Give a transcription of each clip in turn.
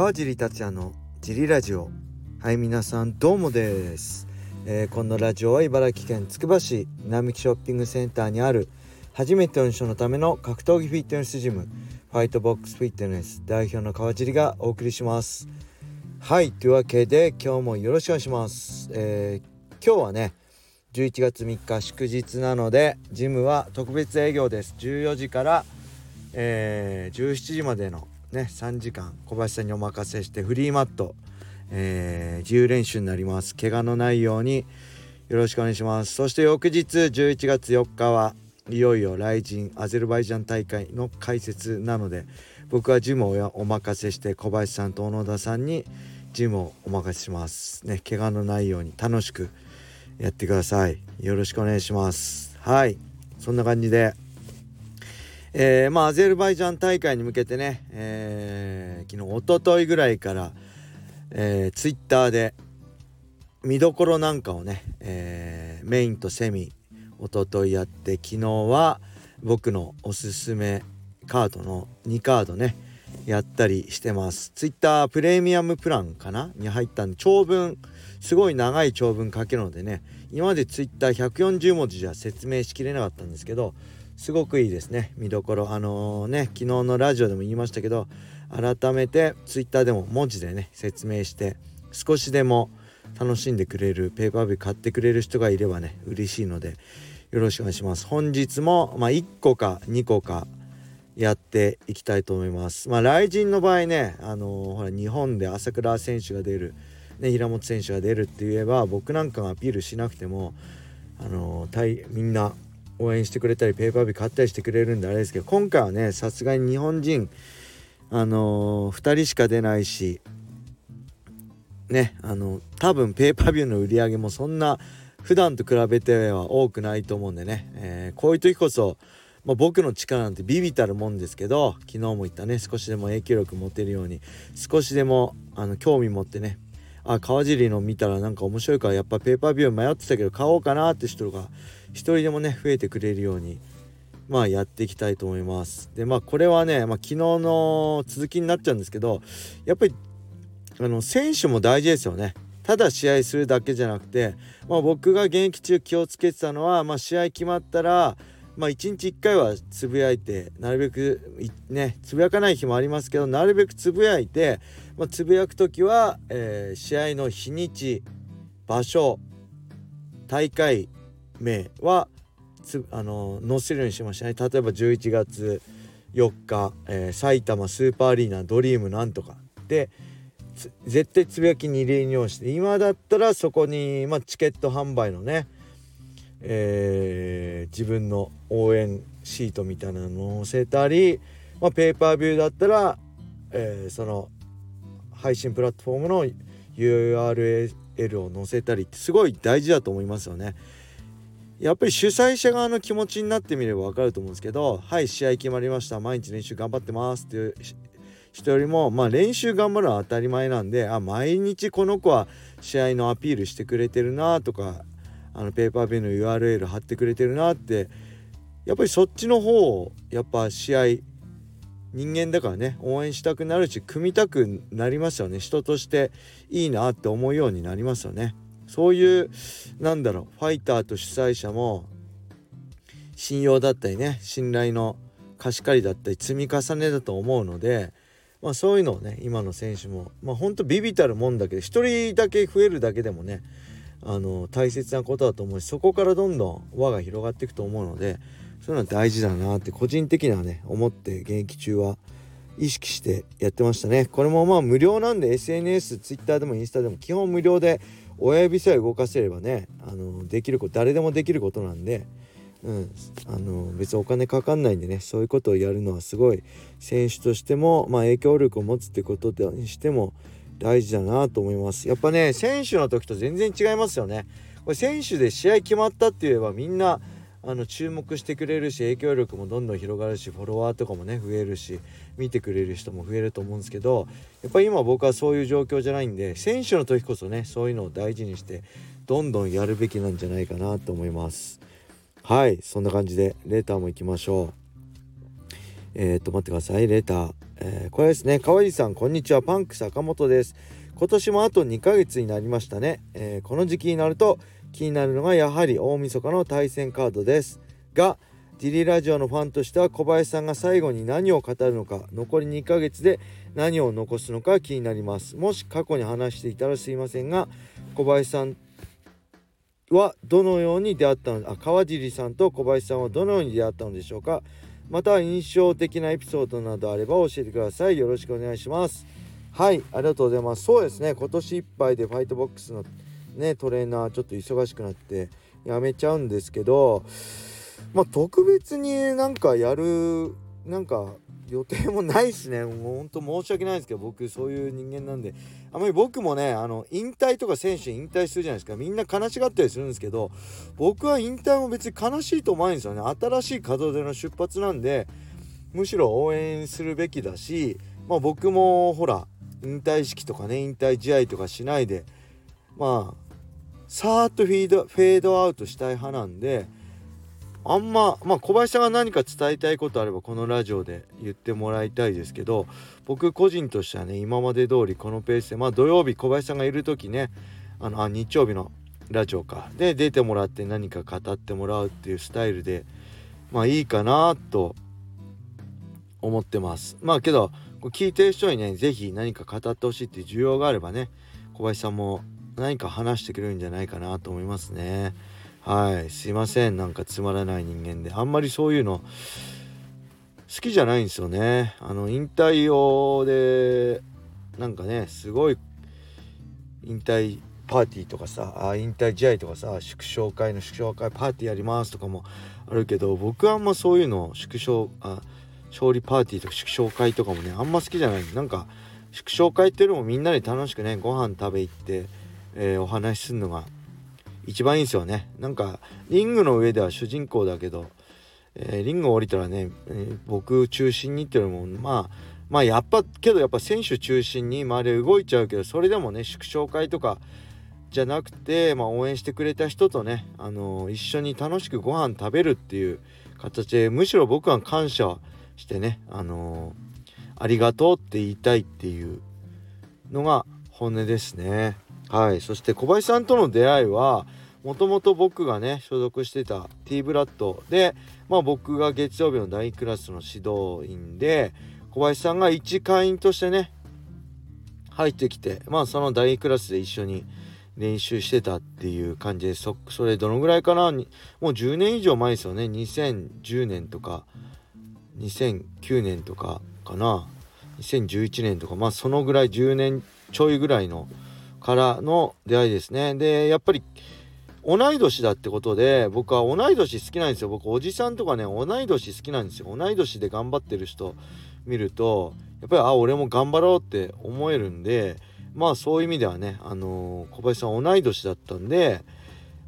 川尻達也のジリラジオ。はい皆さんどうもです、えー、このラジオは茨城県つくば市並木ショッピングセンターにある初めての人のための格闘技フィットネスジムファイトボックスフィットネス代表の川尻がお送りします。はいというわけで今日もよろしくお願いします、えー、今日はね11月3日祝日なのでジムは特別営業です。14時から、えー、17時までのね3時間小林さんにお任せしてフリーマット、えー、自由練習になります。怪我のないようによろしくお願いします。そして翌日11月4日はいよいよ来人アゼルバイジャン大会の解説なので僕はジムをお任せして小林さんと小野田さんにジムをお任せします。ね怪我のないように楽しくやってください。よろしくお願いします。はい。そんな感じで。えー、まあ、アゼルバイジャン大会に向けてね、えー、昨日おとといぐらいから、えー、ツイッターで見どころなんかをね、えー、メインとセミおとといやって昨日は僕のおすすめカードの2カードねやったりしてます。ツイッタープレミアムプランかな？に入ったんで長文すごい長い長文書けるのでね今までツイッター140文字じゃ説明しきれなかったんですけどすごくいいですね。見どころ。あのー、ね昨日のラジオでも言いましたけど改めて Twitter でも文字でね説明して少しでも楽しんでくれるペーパービュー買ってくれる人がいればね嬉しいのでよろしくお願いします。本日も、まあ、1個か2個かやっていきたいと思います。まあ雷神の場合ねあのー、ほら日本で朝倉選手が出るね平本選手が出るって言えば僕なんかがアピールしなくてもあのー、みんな応援してくれたりペーパービー買ったりしてくれるんであれですけど今回はねさすがに日本人あのー、2人しか出ないしねあの多分ペーパービューの売り上げもそんな普段と比べては多くないと思うんでね、えー、こういう時こそ、まあ、僕の力なんてビビたるもんですけど昨日も言ったね少しでも影響力持てるように少しでもあの興味持ってねあ川尻の見たらなんか面白いからやっぱペーパービュー迷ってたけど買おうかなって人が一人でもね増えてくれるようにまあやっていきたいと思います。でまあこれはね、まあ、昨日の続きになっちゃうんですけどやっぱりあの選手も大事ですよね。ただ試合するだけじゃなくて、まあ、僕が現役中気をつけてたのは、まあ、試合決まったら、まあ、1日1回はつぶやいてなるべくねつぶやかない日もありますけどなるべくつぶやいて、まあ、つぶやく時は、えー、試合の日にち場所大会名はあの載せるようにしましたね例えば11月4日、えー、埼玉スーパーアリーナドリームなんとかで絶対つぶやきに入れようして今だったらそこに、まあ、チケット販売のね、えー、自分の応援シートみたいなのを載せたり、まあ、ペーパービューだったら、えー、その配信プラットフォームの URL を載せたりってすごい大事だと思いますよね。やっぱり主催者側の気持ちになってみれば分かると思うんですけどはい試合決まりました毎日練習頑張ってますっていう人よりもまあ練習頑張るのは当たり前なんであ毎日この子は試合のアピールしてくれてるなとかあのペーパービューの URL 貼ってくれてるなってやっぱりそっちの方をやっぱ試合人間だからね応援したくなるし組みたくなりますよね人としていいなって思うようになりますよね。そういうなんだろうファイターと主催者も信用だったりね信頼の貸し借りだったり積み重ねだと思うので、まあ、そういうのをね今の選手もまあほんとビビたるもんだけど1人だけ増えるだけでもねあの大切なことだと思うしそこからどんどん輪が広がっていくと思うのでそういうのは大事だなって個人的にはね思って現役中は意識してやってましたね。これもまあ無料なんで SNS、Twitter でもインスタでも基本無料で親指さえ動かせればねあのできること誰でもできることなんで、うん、あの別にお金かかんないんでねそういうことをやるのはすごい選手としても、まあ、影響力を持つってことにしても大事だなと思います。やっぱね選手の時と全然違いますよね。これ選手で試合決まったって言えばみんなあの注目してくれるし影響力もどんどん広がるしフォロワーとかもね増えるし見てくれる人も増えると思うんですけどやっぱり今僕はそういう状況じゃないんで選手の時こそねそういうのを大事にしてどんどんやるべきなんじゃないかなと思います。はいそんな感じでレターも行きましょう。えー、っと待ってください。レター。えー、これですね。川地さんこんにちは。パンク坂本です。今年もあと2ヶ月になりましたね、えー、この時期になると気になるのがやはり大晦日の対戦カードです。がジリラジオのファンとしては小林さんが最後に何を語るのか残り2ヶ月で何を残すのか気になります。もし過去に話していたらすいませんが小林さんはどのように出会ったの？あ川尻さんと小林さんはどのように出会ったのでしょうか？また印象的なエピソードなどあれば教えてください。よろしくお願いします。はいありがとうございます。そうですね。今年いっぱいでファイトボックスのねトレーナーちょっと忙しくなってやめちゃうんですけどまあ特別になんかやるなんか予定もないですね。もうほんと申し訳ないですけど僕そういう人間なんで。あまり僕もねあの引退とか選手引退するじゃないですか。みんな悲しがったりするんですけど僕は引退も別に悲しいと思わないんですよね。新しい門出の出発なんでむしろ応援するべきだしまあ僕もほら引退式とかね引退試合とかしないでまあさーっとフィードフェードアウトしたい派なんであんままあ小林さんが何か伝えたいことあればこのラジオで言ってもらいたいですけど僕個人としてはね今まで通りこのペースでまあ土曜日小林さんがいる時ねあのあ日曜日のラジオか。で出てもらって何か語ってもらうっていうスタイルでまあいいかなと思ってます。まあけど聞いてる人にね是非何か語ってほしいっていう需要があればね小林さんも何か話してくれるんじゃないかなと思いますね。はい。すいません。なんかつまらない人間で。あんまりそういうの好きじゃないんですよね。あの引退用でなんかねすごい引退パーティーとかさあ引退試合とかさ祝勝会の祝勝会パーティーやりますとかもあるけど僕はあんまそういうの祝勝あ勝利パーティーとか祝勝会とかもねあんま好きじゃないなんか祝勝会っていうのもみんなで楽しくねご飯食べ行って、えー、お話しするのが一番いいんですよねなんかリングの上では主人公だけど、えー、リングを降りたらね、えー、僕中心にっていうのもまあまあやっぱけどやっぱ選手中心に周り動いちゃうけどそれでもね祝勝会とかじゃなくて、まあ、応援してくれた人とね、あのー、一緒に楽しくご飯食べるっていう形でむしろ僕は感謝してね、あのー、ありがとうって言いたいっていうのが本音ですね。はい。そして小林さんとの出会いはもともと僕がね所属してた T ブラッドで、まあ、僕が月曜日の第クラスの指導員で小林さんが一会員としてね入ってきてまあその第クラスで一緒に練習してたっていう感じでそそれどのぐらいかな？もう10年以上前ですよね。2010年とか2009年とかかな？2011年とかまあそのぐらい10年ちょいぐらいのからの出会いですね。でやっぱり同い年だってことで僕は同い年好きなんですよ。僕おじさんとかね同い年好きなんですよ。同い年で頑張ってる人見るとやっぱりあ俺も頑張ろうって思えるんでまあそういう意味ではねあのー、小林さん同い年だったんで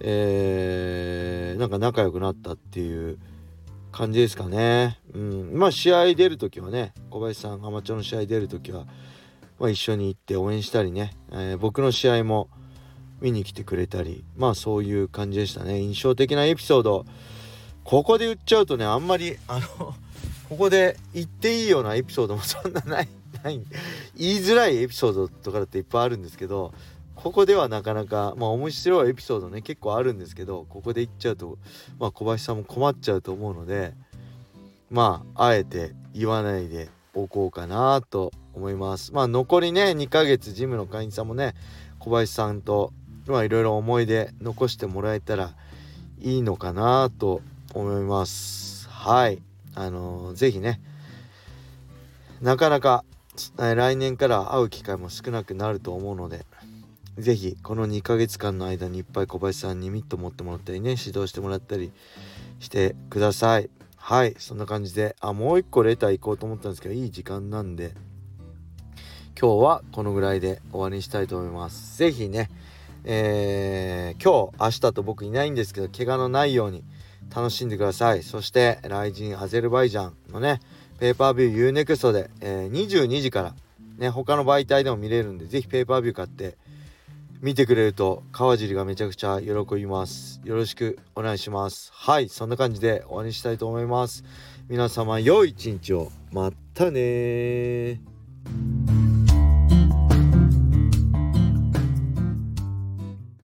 えー、なんか仲良くなったっていう感じですかね。うん。まあ試合出る時はね小林さんアマチュアの試合出る時は、まあ、一緒に行って応援したりね、えー、僕の試合も見に来てくれたり。まあそういう感じでしたね。印象的なエピソード。ここで言っちゃうとねあんまりあの ここで言っていいようなエピソードもそんなない ない。言いづらいエピソードとかだっていっぱいあるんですけどここではなかなかまあ面白いエピソードね結構あるんですけどここで言っちゃうとまあ小林さんも困っちゃうと思うのでまああえて言わないでおこうかなと思います。まあ残りね2ヶ月ジムの会員さんもね小林さんとまあいろいろ思い出残してもらえたらいいのかなと思います。はい。あのー、ぜひねなかなか来年から会う機会も少なくなると思うので是非この2ヶ月間の間にいっぱい小林さんにミット持ってもらったりね指導してもらったりしてください。はい。そんな感じであもう一個レター行こうと思ったんですけどいい時間なんで今日はこのぐらいで終わりにしたいと思います。是非ねえー、今日明日と僕いないんですけど怪我のないように楽しんでください。そして来人アゼルバイジャンのねペーパービュー UNEXT で、えー、22時からね他の媒体でも見れるんで是非ペーパービュー買って見てくれると川尻がめちゃくちゃ喜びます。よろしくお願いします。はいそんな感じで終わりにしたいと思います。皆様良い一日を。またね